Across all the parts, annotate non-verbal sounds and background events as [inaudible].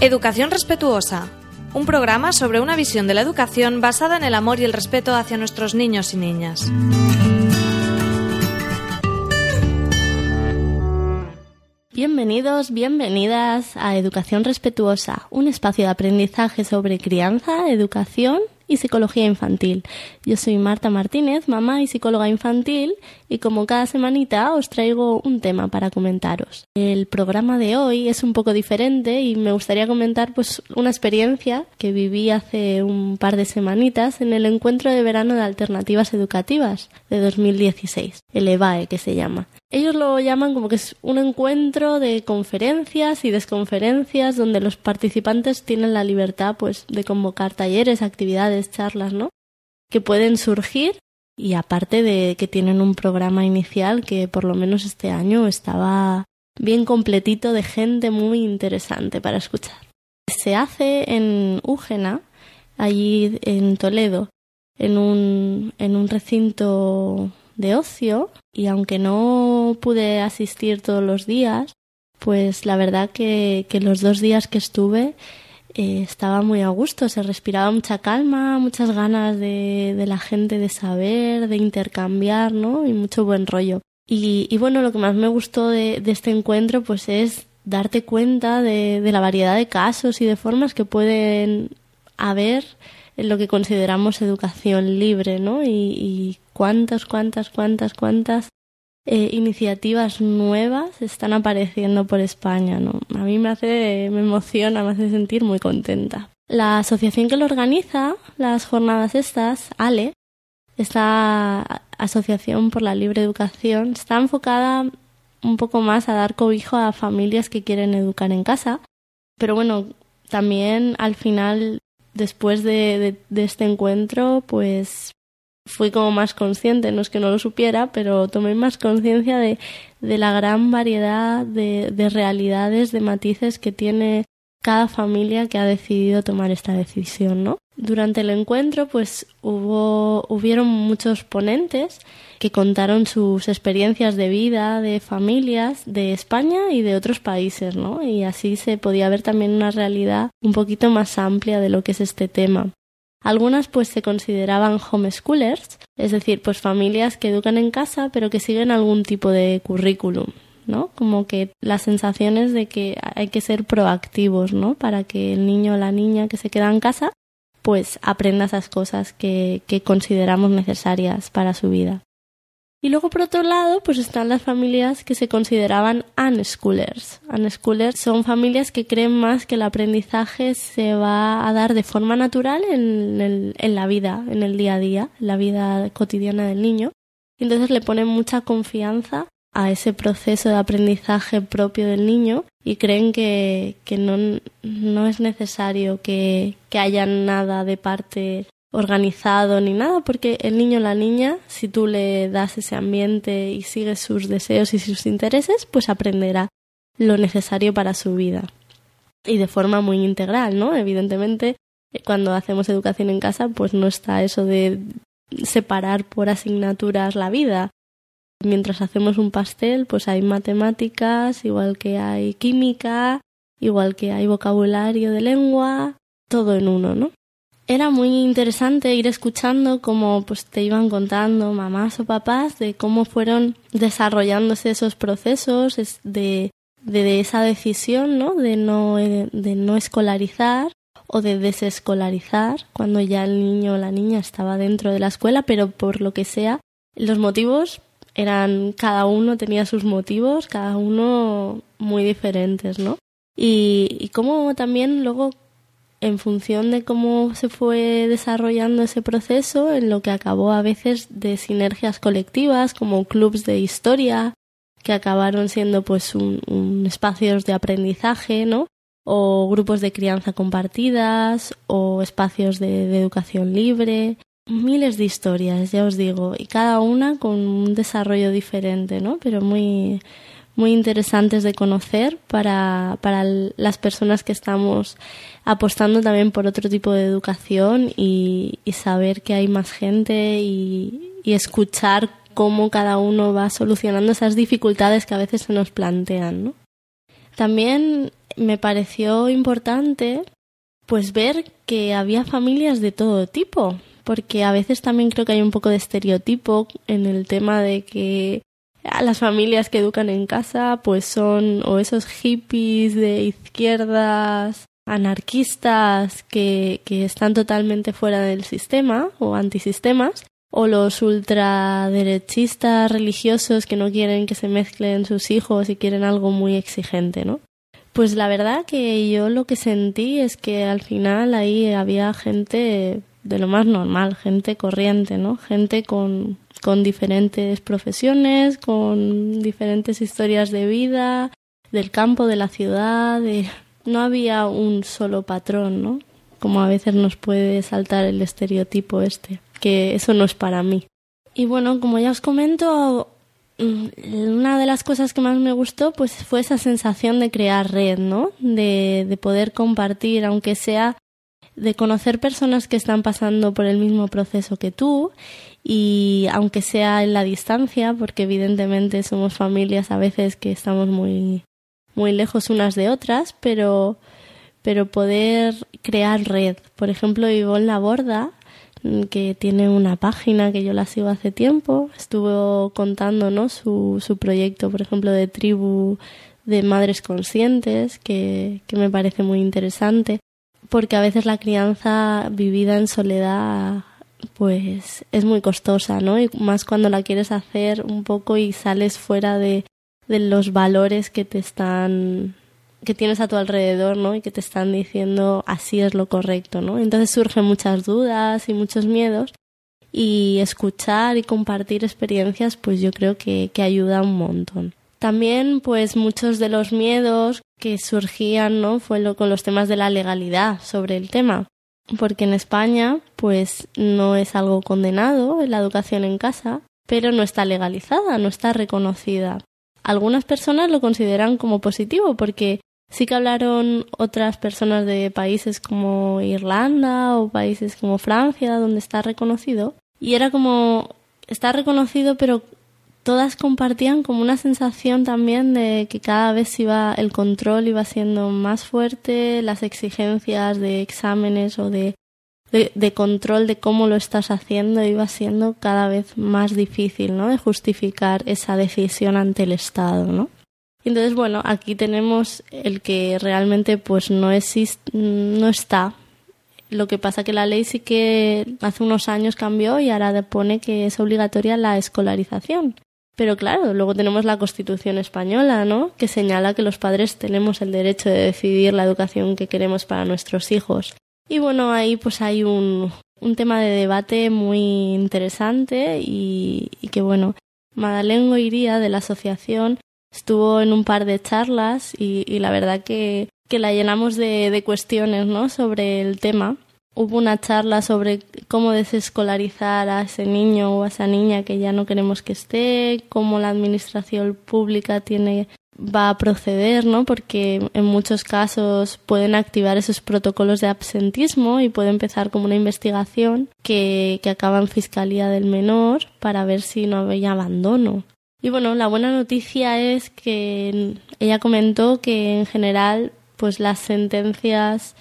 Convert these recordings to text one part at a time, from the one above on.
Educación Respetuosa, un programa sobre una visión de la educación basada en el amor y el respeto hacia nuestros niños y niñas. Bienvenidos, bienvenidas a Educación Respetuosa, un espacio de aprendizaje sobre crianza, educación y psicología infantil. Yo soy Marta Martínez, mamá y psicóloga infantil, y como cada semanita os traigo un tema para comentaros. El programa de hoy es un poco diferente y me gustaría comentar pues una experiencia que viví hace un par de semanitas en el encuentro de verano de alternativas educativas de 2016, el EVAE que se llama. Ellos lo llaman como que es un encuentro de conferencias y desconferencias donde los participantes tienen la libertad pues de convocar talleres, actividades, charlas, ¿no? Que pueden surgir y aparte de que tienen un programa inicial que por lo menos este año estaba bien completito de gente muy interesante para escuchar. Se hace en Úgena, allí en Toledo, en un, en un recinto de ocio y aunque no pude asistir todos los días, pues la verdad que, que los dos días que estuve eh, estaba muy a gusto, se respiraba mucha calma, muchas ganas de, de la gente de saber, de intercambiar, ¿no? Y mucho buen rollo. Y, y bueno, lo que más me gustó de, de este encuentro pues es darte cuenta de, de, la variedad de casos y de formas que pueden haber en lo que consideramos educación libre, ¿no? Y, cuántas, cuántas, cuántas, cuántas eh, iniciativas nuevas están apareciendo por España, ¿no? A mí me hace, me emociona, me hace sentir muy contenta. La asociación que lo organiza, las jornadas estas, ALE, esta Asociación por la Libre Educación, está enfocada un poco más a dar cobijo a familias que quieren educar en casa. Pero bueno, también al final, después de, este encuentro, pues fui como más consciente, no es que no lo supiera, pero tomé más conciencia de, de, la gran variedad de, realidades, de matices que tiene cada familia que ha decidido tomar esta decisión, ¿no? Durante el encuentro, pues hubo, hubieron muchos ponentes que contaron sus experiencias de vida, de familias, de España y de otros países, ¿no? Y así se podía ver también una realidad un poquito más amplia de lo que es este tema. Algunas pues se consideraban homeschoolers, es decir, pues familias que educan en casa pero que siguen algún tipo de currículum, ¿no? Como que las sensaciones de que hay que ser proactivos, ¿no? Para que el niño o la niña que se queda en casa pues aprenda esas cosas que, que consideramos necesarias para su vida. Y luego, por otro lado, pues están las familias que se consideraban unschoolers. Unschoolers son familias que creen más que el aprendizaje se va a dar de forma natural en, el, en la vida, en el día a día, en la vida cotidiana del niño. Y entonces le ponen mucha confianza a ese proceso de aprendizaje propio del niño y creen que, que no, no es necesario que, que haya nada de parte organizado ni nada, porque el niño o la niña, si tú le das ese ambiente y sigues sus deseos y sus intereses, pues aprenderá lo necesario para su vida. Y de forma muy integral, ¿no? Evidentemente, cuando hacemos educación en casa, pues no está eso de separar por asignaturas la vida. Mientras hacemos un pastel, pues hay matemáticas, igual que hay química, igual que hay vocabulario de lengua, todo en uno, ¿no? era muy interesante ir escuchando cómo pues te iban contando mamás o papás de cómo fueron desarrollándose esos procesos de, de esa decisión ¿no? De, no de no escolarizar o de desescolarizar cuando ya el niño o la niña estaba dentro de la escuela pero por lo que sea los motivos eran cada uno tenía sus motivos cada uno muy diferentes no y, y cómo también luego en función de cómo se fue desarrollando ese proceso, en lo que acabó a veces de sinergias colectivas, como clubs de historia, que acabaron siendo pues un, espacios de aprendizaje, ¿no? o grupos de crianza compartidas, o espacios de educación libre, miles de historias, ya os digo, y cada una con un desarrollo diferente, ¿no? Pero muy, muy interesantes de conocer para, para las personas que estamos apostando también por otro tipo de educación y, saber que hay más gente y, y, escuchar cómo cada uno va solucionando esas dificultades que a veces se nos plantean. ¿no? También me pareció importante pues ver que había familias de todo tipo, porque a veces también creo que hay un poco de estereotipo en el tema de que a las familias que educan en casa pues son o esos hippies de izquierdas anarquistas que, que están totalmente fuera del sistema o antisistemas o los ultraderechistas religiosos que no quieren que se mezclen sus hijos y quieren algo muy exigente, ¿no? Pues la verdad que yo lo que sentí es que al final ahí había gente de lo más normal, gente corriente, ¿no? Gente con, con diferentes profesiones, con diferentes historias de vida, del campo, de la ciudad, de... no había un solo patrón, ¿no? Como a veces nos puede saltar el estereotipo este, que eso no es para mí. Y bueno, como ya os comento, Mm, una de las cosas que más me gustó pues fue esa sensación de crear red, ¿no? De, de poder compartir, aunque sea de conocer personas que están pasando por el mismo proceso que tú y aunque sea en la distancia, porque evidentemente somos familias a veces que estamos muy muy lejos unas de otras, pero pero poder crear red. Por ejemplo, Ivonne borda que tiene una página que yo la sigo hace tiempo. Estuvo contando su, su proyecto, por ejemplo, de tribu de madres conscientes, que, que me parece muy interesante, porque a veces la crianza vivida en soledad pues es muy costosa, ¿no? Y más cuando la quieres hacer un poco y sales fuera de, de los valores que te están que tienes a tu alrededor, ¿no? Y que te están diciendo así es lo correcto, ¿no? Entonces surgen muchas dudas y muchos miedos y escuchar y compartir experiencias, pues yo creo que, que ayuda un montón. También, pues muchos de los miedos que surgían, ¿no? Fue lo, con los temas de la legalidad sobre el tema. Porque en España, pues no es algo condenado la educación en casa, pero no está legalizada, no está reconocida. Algunas personas lo consideran como positivo porque Sí que hablaron otras personas de países como Irlanda o países como Francia, donde está reconocido. Y era como, está reconocido, pero todas compartían como una sensación también de que cada vez iba, el control iba siendo más fuerte, las exigencias de exámenes o de, de, control de cómo lo estás haciendo iba siendo cada vez más difícil, ¿no? De justificar esa decisión ante el Estado, ¿no? Entonces, bueno, aquí tenemos el que realmente pues no existe, no está. Lo que pasa que la ley sí que hace unos años cambió y ahora pone que es obligatoria la escolarización. Pero claro, luego tenemos la Constitución española, ¿no? Que señala que los padres tenemos el derecho de decidir la educación que queremos para nuestros hijos. Y bueno, ahí pues hay un, un tema de debate muy interesante y, y que bueno, Madalena iría de la asociación estuvo en un par de charlas y, la verdad que, que la llenamos de, de, cuestiones ¿no? sobre el tema. Hubo una charla sobre cómo desescolarizar a ese niño o a esa niña que ya no queremos que esté, cómo la administración pública tiene va a proceder, ¿no? Porque en muchos casos pueden activar esos protocolos de absentismo y puede empezar como una investigación que, que acaba en fiscalía del menor para ver si no había abandono. Y bueno, la buena noticia es que ella comentó que en general pues las sentencias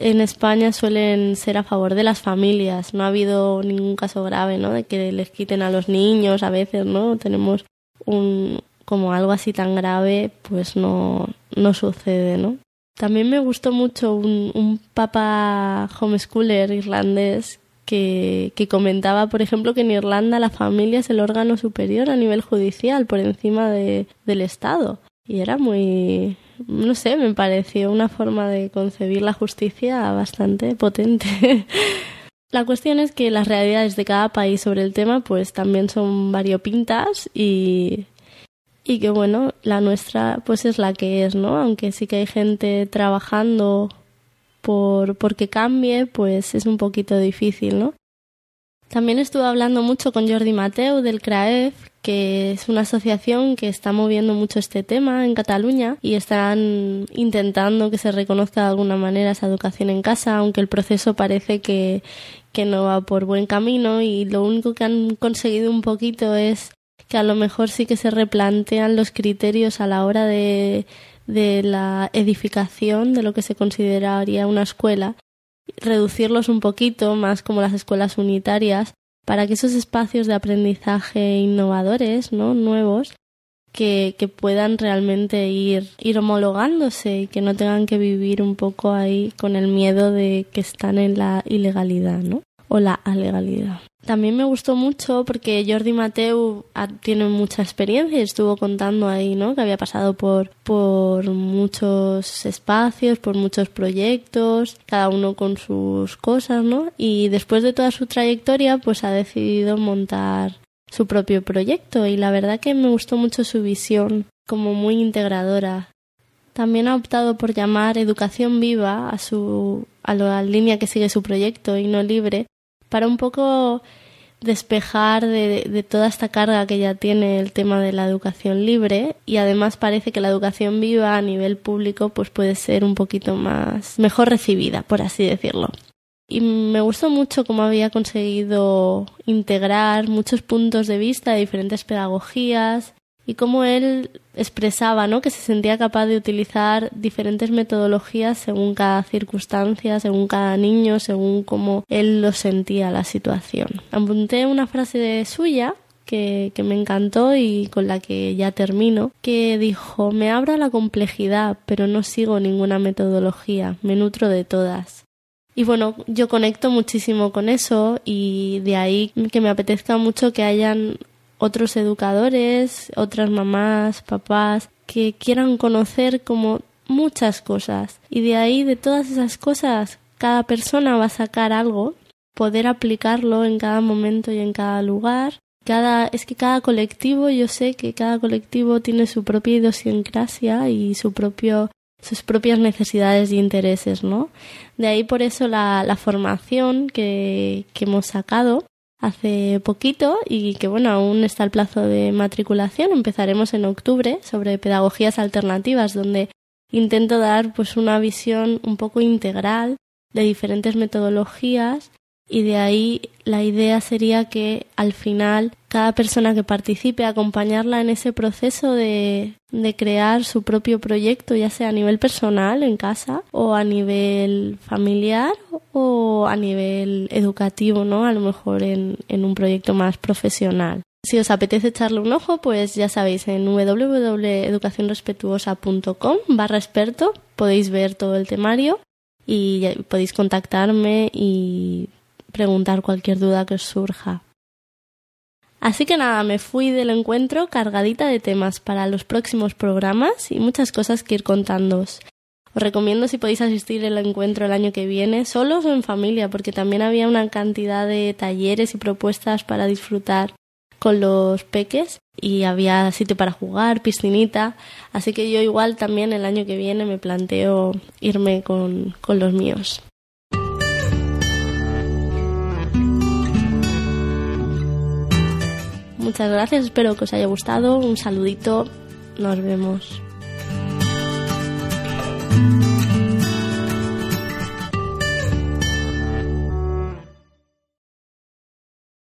en España suelen ser a favor de las familias. No ha habido ningún caso grave, ¿no? De que les quiten a los niños a veces, ¿no? Tenemos un como algo así tan grave, pues no, no sucede, ¿no? También me gustó mucho un, un papa homeschooler irlandés que, que, comentaba, por ejemplo, que en Irlanda la familia es el órgano superior a nivel judicial, por encima de, del Estado. Y era muy, no sé, me pareció una forma de concebir la justicia bastante potente. [laughs] la cuestión es que las realidades de cada país sobre el tema pues también son variopintas y, y que bueno, la nuestra pues es la que es, ¿no? Aunque sí que hay gente trabajando por porque cambie, pues es un poquito difícil, ¿no? También estuve hablando mucho con Jordi Mateu del CRAEF, que es una asociación que está moviendo mucho este tema en Cataluña y están intentando que se reconozca de alguna manera esa educación en casa, aunque el proceso parece que, que no va por buen camino y lo único que han conseguido un poquito es que a lo mejor sí que se replantean los criterios a la hora de de la edificación de lo que se consideraría una escuela, reducirlos un poquito más como las escuelas unitarias para que esos espacios de aprendizaje innovadores, ¿no? nuevos, que, puedan realmente ir, ir homologándose y que no tengan que vivir un poco ahí con el miedo de que están en la ilegalidad, ¿no? O la alegalidad. También me gustó mucho porque Jordi Mateu tiene mucha experiencia y estuvo contando ahí, ¿no? Que había pasado por, por muchos espacios, por muchos proyectos, cada uno con sus cosas, ¿no? Y después de toda su trayectoria, pues ha decidido montar su propio proyecto y la verdad que me gustó mucho su visión como muy integradora. También ha optado por llamar educación viva a su a la línea que sigue su proyecto y no libre para un poco despejar de, toda esta carga que ya tiene el tema de la educación libre y además parece que la educación viva a nivel público pues puede ser un poquito más mejor recibida por así decirlo. Y me gustó mucho cómo había conseguido integrar muchos puntos de vista de diferentes pedagogías y cómo él expresaba ¿no? que se sentía capaz de utilizar diferentes metodologías según cada circunstancia, según cada niño, según cómo él lo sentía la situación. Apunté una frase de suya que, que, me encantó y con la que ya termino, que dijo, me abro a la complejidad, pero no sigo ninguna metodología, me nutro de todas. Y bueno, yo conecto muchísimo con eso y de ahí que me apetezca mucho que hayan otros educadores, otras mamás, papás, que quieran conocer como muchas cosas. Y de ahí, de todas esas cosas, cada persona va a sacar algo, poder aplicarlo en cada momento y en cada lugar. Cada, es que cada colectivo, yo sé que cada colectivo tiene su propia idiosincrasia y su propio sus propias necesidades y intereses, ¿no? De ahí por eso la, la formación que, que hemos sacado hace poquito y que bueno, aún está el plazo de matriculación. Empezaremos en octubre sobre pedagogías alternativas, donde intento dar pues una visión un poco integral de diferentes metodologías y de ahí la idea sería que al final cada persona que participe acompañarla en ese proceso de, de, crear su propio proyecto, ya sea a nivel personal en casa o a nivel familiar o a nivel educativo, ¿no? A lo mejor en, en un proyecto más profesional. Si os apetece echarle un ojo, pues ya sabéis, en www.educacionrespetuosa.com barra experto podéis ver todo el temario y podéis contactarme y preguntar cualquier duda que os surja. Así que nada, me fui del encuentro cargadita de temas para los próximos programas y muchas cosas que ir contándoos. Os recomiendo si podéis asistir al encuentro el año que viene, solos o en familia, porque también había una cantidad de talleres y propuestas para disfrutar con los peques y había sitio para jugar, piscinita, así que yo igual también el año que viene me planteo irme con, con los míos. Muchas gracias, espero que os haya gustado. Un saludito, nos vemos.